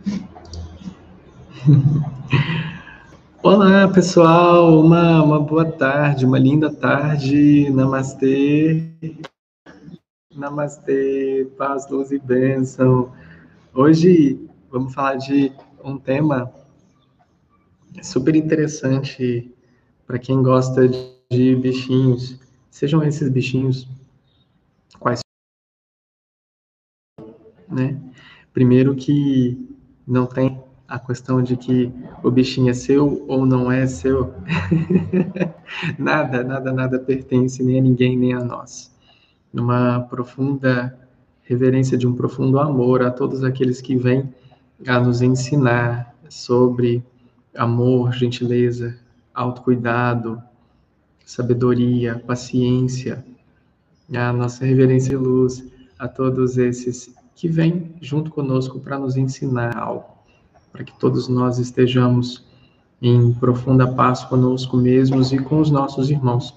Olá, pessoal, uma, uma boa tarde, uma linda tarde, namastê, namastê, paz, luz e bênção. Hoje vamos falar de um tema super interessante para quem gosta de bichinhos, sejam esses bichinhos quais, né? Primeiro que não tem a questão de que o bichinho é seu ou não é seu. nada, nada, nada pertence nem a ninguém, nem a nós. Numa profunda reverência de um profundo amor a todos aqueles que vêm a nos ensinar sobre amor, gentileza, autocuidado, sabedoria, paciência, a nossa reverência e luz a todos esses que vêm junto conosco para nos ensinar algo para que todos nós estejamos em profunda paz conosco mesmos e com os nossos irmãos.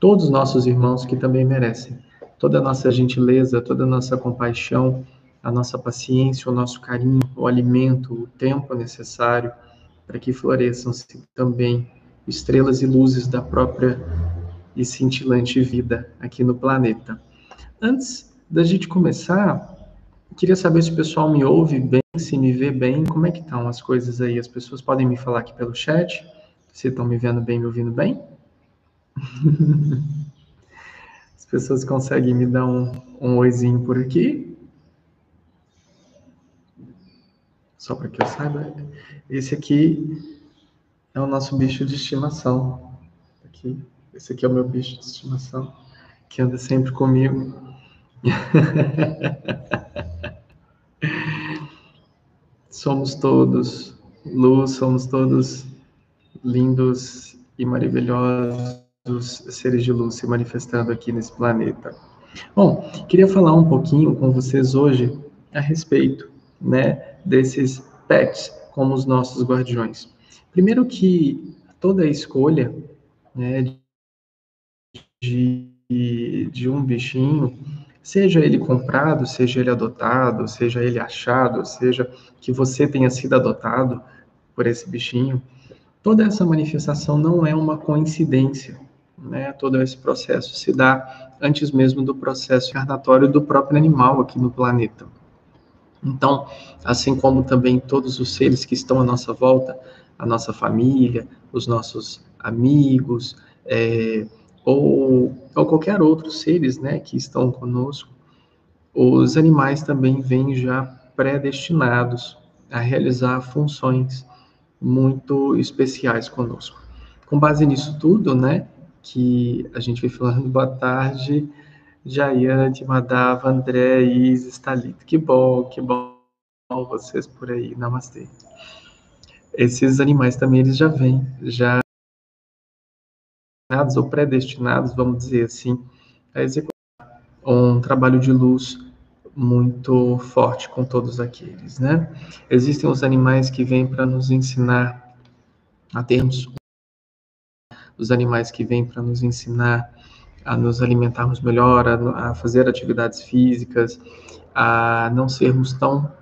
Todos os nossos irmãos que também merecem. Toda a nossa gentileza, toda a nossa compaixão, a nossa paciência, o nosso carinho, o alimento, o tempo necessário para que floresçam também estrelas e luzes da própria e cintilante vida aqui no planeta. Antes da gente começar, queria saber se o pessoal me ouve bem se me vê bem, como é que estão as coisas aí? As pessoas podem me falar aqui pelo chat, se estão me vendo bem, me ouvindo bem? As pessoas conseguem me dar um, um oizinho por aqui? Só para que eu saiba, esse aqui é o nosso bicho de estimação. Aqui, esse aqui é o meu bicho de estimação, que anda sempre comigo. somos todos luz, somos todos lindos e maravilhosos seres de luz se manifestando aqui nesse planeta. Bom, queria falar um pouquinho com vocês hoje a respeito, né, desses pets como os nossos guardiões. Primeiro que toda escolha, né, de, de um bichinho Seja ele comprado, seja ele adotado, seja ele achado, seja que você tenha sido adotado por esse bichinho, toda essa manifestação não é uma coincidência. Né? Todo esse processo se dá antes mesmo do processo encarnatório do próprio animal aqui no planeta. Então, assim como também todos os seres que estão à nossa volta, a nossa família, os nossos amigos, é, ou, ou qualquer outros seres né, que estão conosco, os animais também vêm já predestinados a realizar funções muito especiais conosco. Com base nisso tudo, né, que a gente vem falando, boa tarde, Jayante, Madava, André, Isis, Thalita, que bom, que bom vocês por aí, namastê. Esses animais também, eles já vêm, já ou predestinados, vamos dizer assim, a executar um trabalho de luz muito forte com todos aqueles, né? Existem os animais que vêm para nos ensinar a termos os animais que vêm para nos ensinar a nos alimentarmos melhor, a, a, fazer atividades físicas, a não sermos tão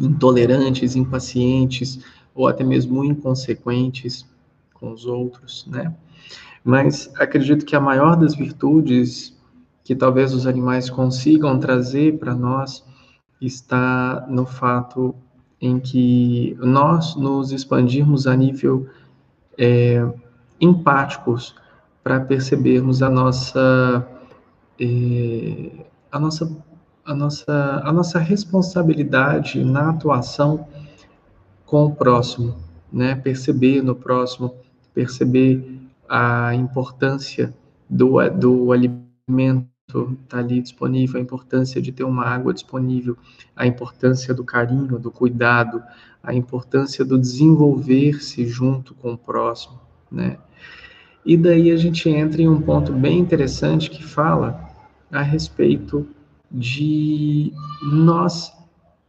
intolerantes, impacientes ou até mesmo inconsequentes com os outros, né? Mas acredito que a maior das virtudes que talvez os animais consigam trazer para nós está no fato em que nós nos expandirmos a nível é, empáticos para percebermos a nossa, é, a nossa a nossa a nossa responsabilidade na atuação com o próximo, né? Perceber no próximo, perceber a importância do, do alimento está ali disponível, a importância de ter uma água disponível, a importância do carinho, do cuidado, a importância do desenvolver-se junto com o próximo, né? E daí a gente entra em um ponto bem interessante que fala a respeito de nós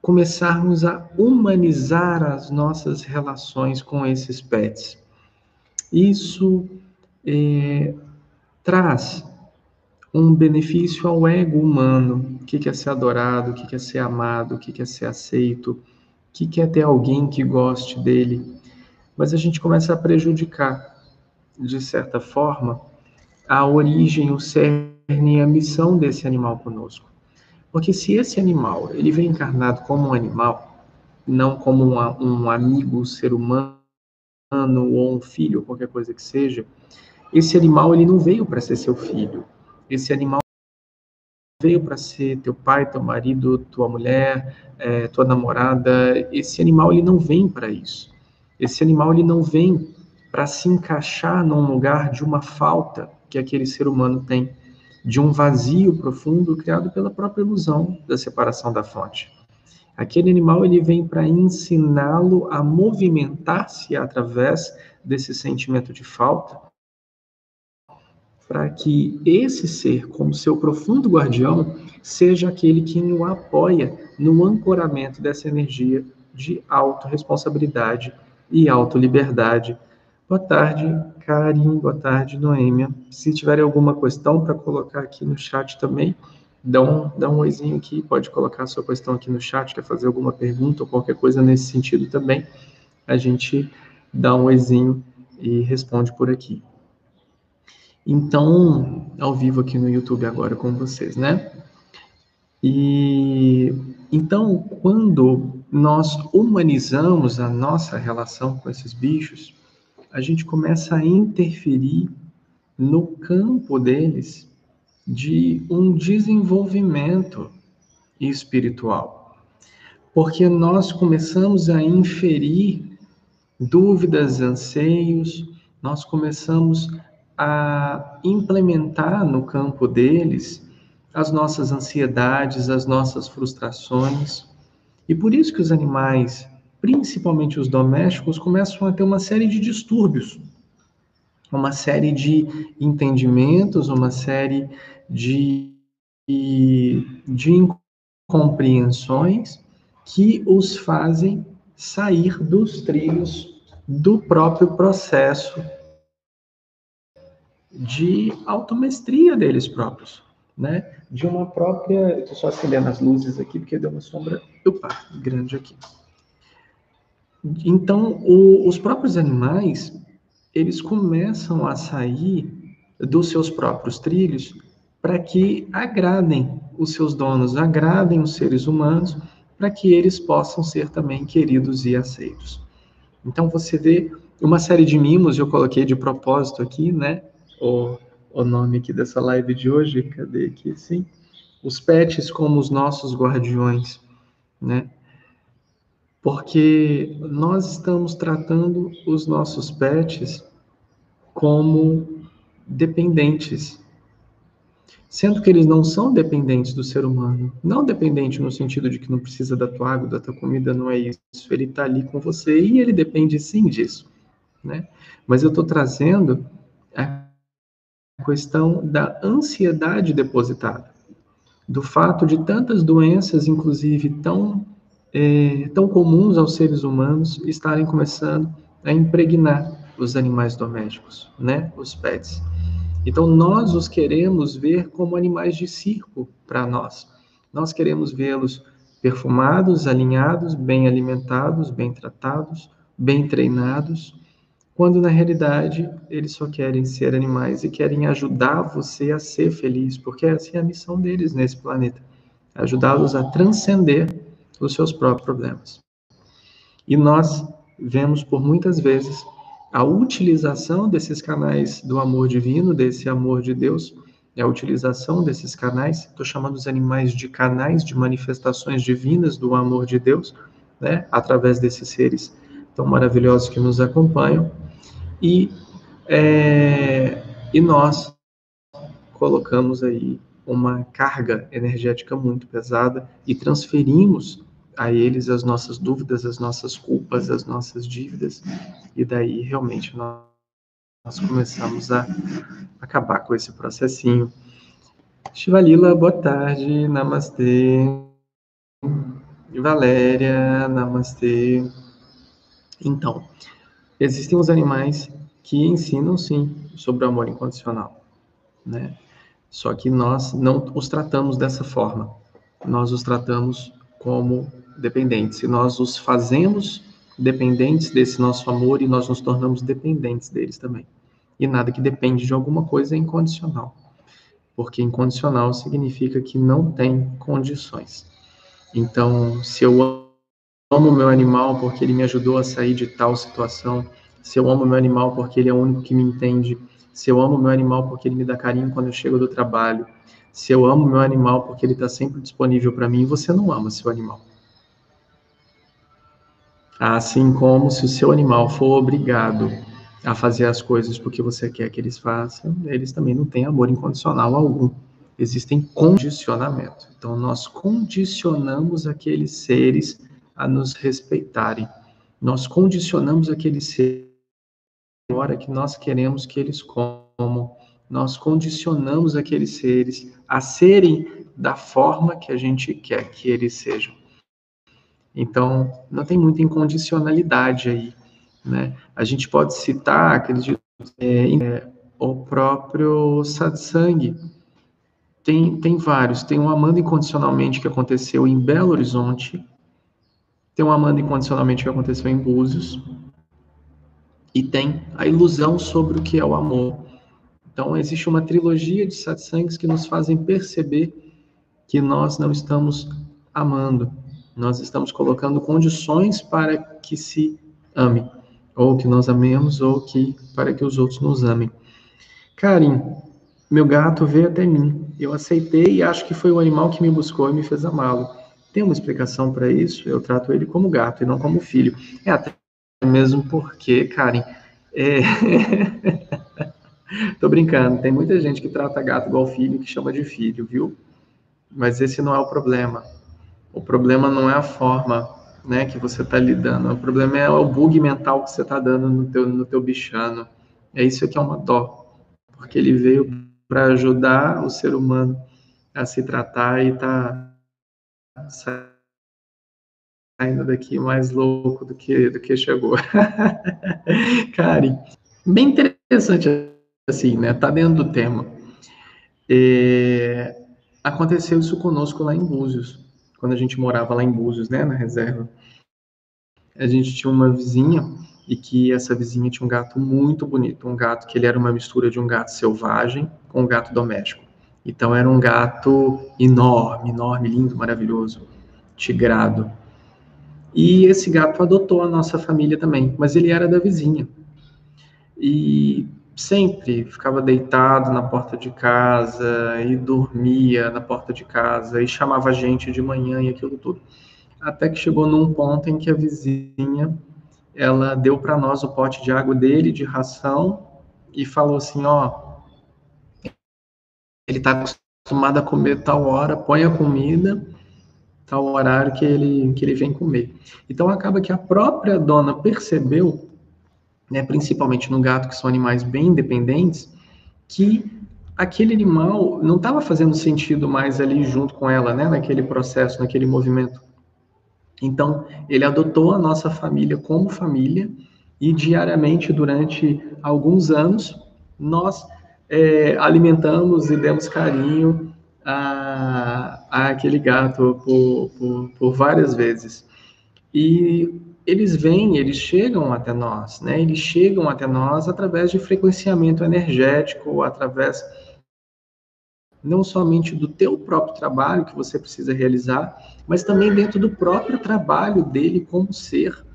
começarmos a humanizar as nossas relações com esses pets. Isso é, traz um benefício ao ego humano, o que é ser adorado, o que é ser amado, o que é ser aceito, que quer ter alguém que goste dele, mas a gente começa a prejudicar, de certa forma, a origem, o cerne a missão desse animal conosco. Porque se esse animal, ele vem encarnado como um animal, não como um amigo, ser humano, ou um filho, qualquer coisa que seja, esse animal, ele não veio para ser seu filho. Esse animal veio para ser teu pai, teu marido, tua mulher, é, tua namorada. Esse animal ele não vem para isso. Esse animal ele não vem para se encaixar num lugar de uma falta que aquele ser humano tem, de um vazio profundo criado pela própria ilusão da separação da fonte. Aquele animal ele vem para ensiná-lo a movimentar-se através desse sentimento de falta para que esse ser, como seu profundo guardião, seja aquele que o apoia no ancoramento dessa energia de autorresponsabilidade e autoliberdade. Boa tarde, Karim. Boa tarde, Noêmia. Se tiver alguma questão para colocar aqui no chat também, dá um, dá um oizinho aqui, pode colocar a sua questão aqui no chat, quer fazer alguma pergunta ou qualquer coisa nesse sentido também, a gente dá um oizinho e responde por aqui. Então, ao vivo aqui no YouTube agora com vocês, né? E então, quando nós humanizamos a nossa relação com esses bichos, a gente começa a interferir no campo deles de um desenvolvimento espiritual. Porque nós começamos a inferir dúvidas, anseios, nós começamos a implementar no campo deles as nossas ansiedades, as nossas frustrações. E por isso que os animais, principalmente os domésticos, começam a ter uma série de distúrbios, uma série de entendimentos, uma série de, de incompreensões que os fazem sair dos trilhos do próprio processo de automestria deles próprios, né? De uma própria. Estou só acendendo as luzes aqui porque deu uma sombra opa, grande aqui. Então, o, os próprios animais eles começam a sair dos seus próprios trilhos para que agradem os seus donos, agradem os seres humanos, para que eles possam ser também queridos e aceitos. Então você vê uma série de mimos, eu coloquei de propósito aqui, né? o, o nome aqui dessa live de hoje, cadê aqui, sim? Os pets como os nossos guardiões, né? Porque nós estamos tratando os nossos pets como dependentes, sendo que eles não são dependentes do ser humano. Não dependente no sentido de que não precisa da tua água, da tua comida, não é isso. Ele está ali com você e ele depende sim disso, né? Mas eu estou trazendo a questão da ansiedade depositada, do fato de tantas doenças, inclusive tão, é, tão comuns aos seres humanos, estarem começando a impregnar os animais domésticos, né, os pets. Então nós os queremos ver como animais de circo para nós. Nós queremos vê-los perfumados, alinhados, bem alimentados, bem tratados, bem treinados, quando na realidade eles só querem ser animais e querem ajudar você a ser feliz, porque essa é a missão deles nesse planeta ajudá-los a transcender os seus próprios problemas. E nós vemos por muitas vezes a utilização desses canais do amor divino, desse amor de Deus, a utilização desses canais, estou chamando os animais de canais de manifestações divinas do amor de Deus, né, através desses seres tão maravilhosos que nos acompanham, e, é, e nós colocamos aí uma carga energética muito pesada e transferimos a eles as nossas dúvidas, as nossas culpas, as nossas dívidas, e daí realmente nós, nós começamos a acabar com esse processinho. Shivalila, boa tarde, namastê. Valéria, namastê. Então, Existem os animais que ensinam, sim, sobre o amor incondicional, né? Só que nós não os tratamos dessa forma. Nós os tratamos como dependentes. E nós os fazemos dependentes desse nosso amor e nós nos tornamos dependentes deles também. E nada que depende de alguma coisa é incondicional. Porque incondicional significa que não tem condições. Então, se eu amo meu animal porque ele me ajudou a sair de tal situação, se eu amo meu animal porque ele é o único que me entende, se eu amo meu animal porque ele me dá carinho quando eu chego do trabalho, se eu amo meu animal porque ele está sempre disponível para mim, você não ama seu animal. Assim como se o seu animal for obrigado a fazer as coisas porque você quer que eles façam, eles também não têm amor incondicional algum. Existem condicionamento. Então, nós condicionamos aqueles seres a nos respeitarem. Nós condicionamos aqueles seres a hora que nós queremos que eles comam. Nós condicionamos aqueles seres a serem da forma que a gente quer que eles sejam. Então, não tem muita incondicionalidade aí, né? A gente pode citar, acredito, é, é, o próprio satsang. Tem, tem vários. Tem um Amando Incondicionalmente que aconteceu em Belo Horizonte. Tem um Amando Incondicionalmente que aconteceu em Búzios. E tem a ilusão sobre o que é o amor. Então, existe uma trilogia de satsangs que nos fazem perceber que nós não estamos amando. Nós estamos colocando condições para que se ame, ou que nós amemos, ou que para que os outros nos amem. Karim, meu gato veio até mim. Eu aceitei e acho que foi o animal que me buscou e me fez amá-lo. Tem uma explicação para isso? Eu trato ele como gato e não como filho. É até mesmo porque, Karen, é... Tô brincando, tem muita gente que trata gato igual filho, que chama de filho, viu? Mas esse não é o problema. O problema não é a forma né, que você está lidando, o problema é o bug mental que você está dando no teu, no teu bichano. É isso que é uma dó, porque ele veio para ajudar o ser humano a se tratar e tá saindo daqui mais louco do que do que chegou. Karen, bem interessante assim, né? Tá dentro do tema. É, aconteceu isso conosco lá em Búzios, quando a gente morava lá em Búzios, né, na reserva. A gente tinha uma vizinha e que essa vizinha tinha um gato muito bonito, um gato que ele era uma mistura de um gato selvagem com um gato doméstico. Então era um gato enorme, enorme, lindo, maravilhoso, tigrado. E esse gato adotou a nossa família também, mas ele era da vizinha. E sempre ficava deitado na porta de casa e dormia na porta de casa e chamava gente de manhã e aquilo tudo. Até que chegou num ponto em que a vizinha ela deu para nós o pote de água dele de ração e falou assim, ó, ele está acostumado a comer tal hora, põe a comida tal horário que ele que ele vem comer. Então acaba que a própria dona percebeu né, principalmente no gato, que são animais bem independentes, que aquele animal não estava fazendo sentido mais ali junto com ela, né, naquele processo, naquele movimento. Então, ele adotou a nossa família como família e diariamente, durante alguns anos, nós é, alimentamos e demos carinho a, a aquele gato por, por, por várias vezes. E eles vêm, eles chegam até nós, né? Eles chegam até nós através de frequenciamento energético, através não somente do teu próprio trabalho que você precisa realizar, mas também dentro do próprio trabalho dele como ser,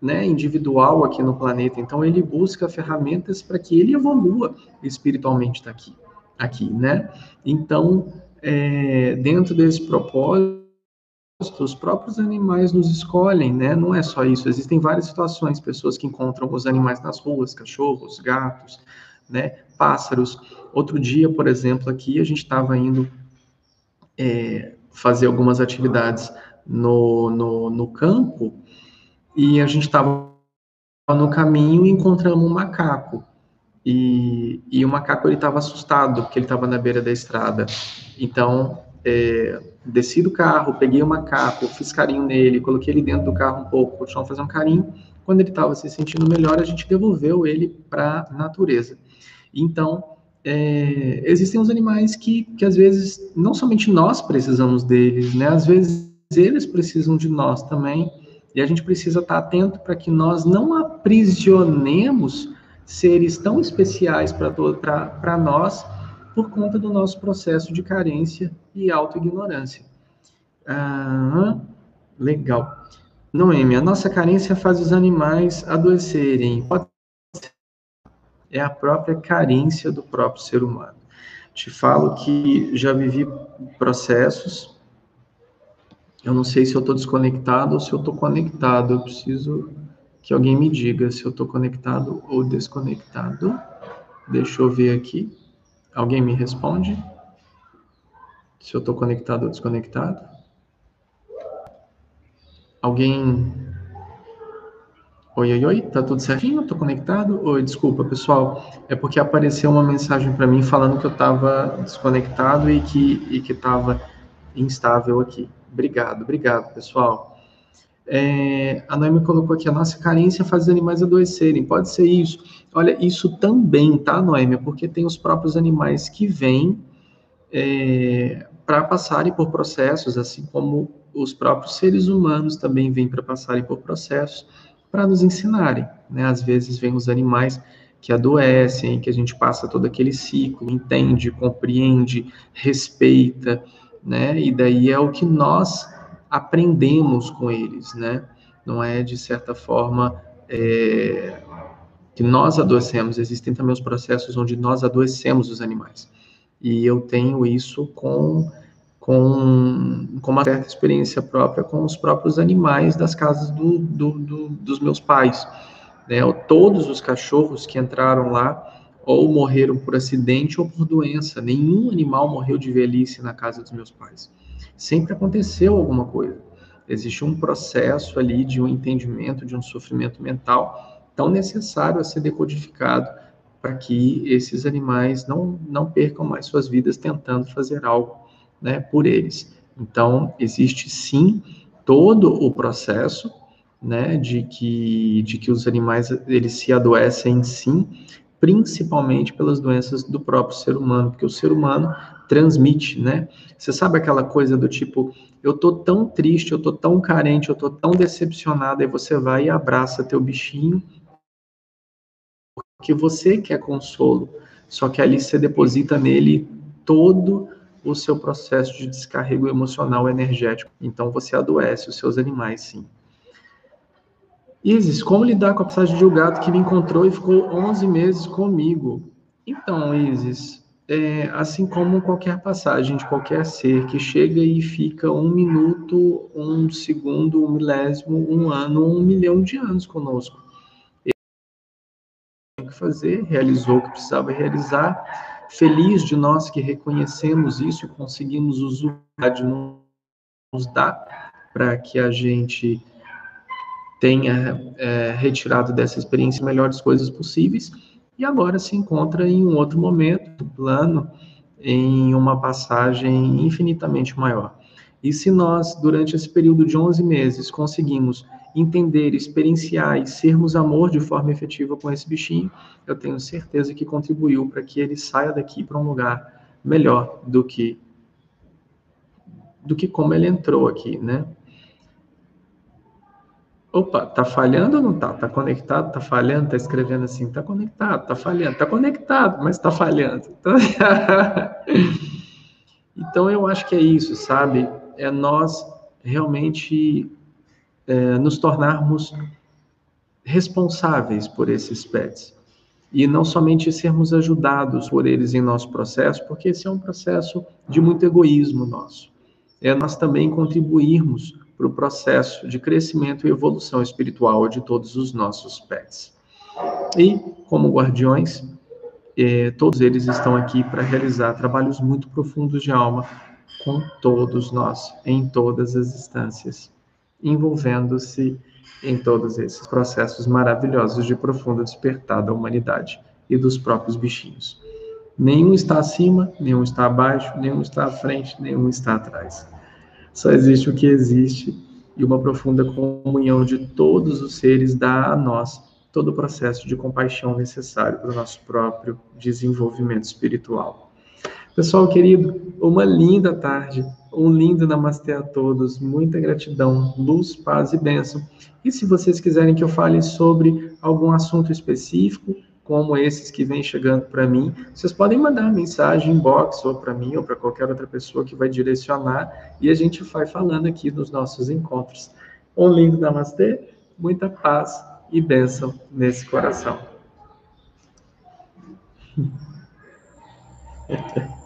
né, individual aqui no planeta. Então ele busca ferramentas para que ele evolua espiritualmente daqui, aqui, né? Então, é, dentro desse propósito os próprios animais nos escolhem, né? Não é só isso, existem várias situações, pessoas que encontram os animais nas ruas, cachorros, gatos, né? Pássaros. Outro dia, por exemplo, aqui a gente estava indo é, fazer algumas atividades no, no, no campo e a gente estava no caminho e encontramos um macaco. E, e o macaco ele estava assustado porque ele estava na beira da estrada. Então é, desci do carro, peguei o macaco, fiz carinho nele, coloquei ele dentro do carro um pouco, continuou fazer um carinho. Quando ele estava se sentindo melhor, a gente devolveu ele para a natureza. Então, é, existem os animais que, que às vezes não somente nós precisamos deles, né? Às vezes eles precisam de nós também, e a gente precisa estar atento para que nós não aprisionemos seres tão especiais para nós por conta do nosso processo de carência e autoignorância. Ah, legal. Noemi, a nossa carência faz os animais adoecerem. É a própria carência do próprio ser humano. Te falo que já vivi processos. Eu não sei se eu estou desconectado ou se eu estou conectado. Eu preciso que alguém me diga se eu estou conectado ou desconectado. Deixa eu ver aqui. Alguém me responde? Se eu estou conectado ou desconectado? Alguém. Oi, oi, oi, tá tudo certinho? Tô conectado? Oi, desculpa, pessoal. É porque apareceu uma mensagem para mim falando que eu estava desconectado e que e que estava instável aqui. Obrigado, obrigado, pessoal. É, a Noemi colocou aqui, a nossa carência faz os animais adoecerem. Pode ser isso. Olha, isso também, tá, Noemi? Porque tem os próprios animais que vêm é, para passarem por processos, assim como os próprios seres humanos também vêm para passarem por processos para nos ensinarem. Né? Às vezes vêm os animais que adoecem, que a gente passa todo aquele ciclo, entende, compreende, respeita, né? E daí é o que nós aprendemos com eles, né? Não é de certa forma é, que nós adoecemos, existem também os processos onde nós adoecemos os animais. E eu tenho isso com, com, com uma certa experiência própria com os próprios animais das casas do, do, do, dos meus pais. Né? Todos os cachorros que entraram lá ou morreram por acidente ou por doença. Nenhum animal morreu de velhice na casa dos meus pais sempre aconteceu alguma coisa. Existe um processo ali de um entendimento, de um sofrimento mental tão necessário a ser decodificado para que esses animais não, não percam mais suas vidas tentando fazer algo né, por eles. Então, existe sim todo o processo né, de, que, de que os animais eles se adoecem sim, principalmente pelas doenças do próprio ser humano, porque o ser humano transmite, né? Você sabe aquela coisa do tipo, eu tô tão triste, eu tô tão carente, eu tô tão decepcionado, aí você vai e abraça teu bichinho, porque você quer consolo, só que ali você deposita nele todo o seu processo de descarrego emocional energético. Então você adoece os seus animais, sim. Isis, como lidar com a passagem de um gato que me encontrou e ficou 11 meses comigo? Então, Isis, é, assim como qualquer passagem de qualquer ser que chega e fica um minuto, um segundo, um milésimo, um ano, um milhão de anos conosco. Ele tinha que fazer, realizou o que precisava realizar. Feliz de nós que reconhecemos isso e conseguimos usar de nos dar para que a gente tenha é, retirado dessa experiência melhores coisas possíveis e agora se encontra em um outro momento plano, em uma passagem infinitamente maior. E se nós, durante esse período de 11 meses, conseguimos entender, experienciar e sermos amor de forma efetiva com esse bichinho, eu tenho certeza que contribuiu para que ele saia daqui para um lugar melhor do que do que como ele entrou aqui, né? Opa, tá falhando ou não tá? Tá conectado, tá falhando, tá escrevendo assim, tá conectado, tá falhando, tá conectado, mas tá falhando. Então, eu acho que é isso, sabe? É nós realmente é, nos tornarmos responsáveis por esses pets. E não somente sermos ajudados por eles em nosso processo, porque esse é um processo de muito egoísmo nosso. É nós também contribuirmos para o processo de crescimento e evolução espiritual de todos os nossos pets. E, como guardiões, eh, todos eles estão aqui para realizar trabalhos muito profundos de alma com todos nós, em todas as instâncias, envolvendo-se em todos esses processos maravilhosos de profundo despertar da humanidade e dos próprios bichinhos. Nenhum está acima, nenhum está abaixo, nenhum está à frente, nenhum está atrás. Só existe o que existe e uma profunda comunhão de todos os seres dá a nós todo o processo de compaixão necessário para o nosso próprio desenvolvimento espiritual. Pessoal querido, uma linda tarde Um lindo namastê a todos, muita gratidão, luz, paz e bênção. E se vocês quiserem que eu fale sobre algum assunto específico, como esses que vêm chegando para mim, vocês podem mandar mensagem inbox ou para mim ou para qualquer outra pessoa que vai direcionar e a gente vai falando aqui nos nossos encontros. Um lindo namastê, muita paz e bênção nesse coração.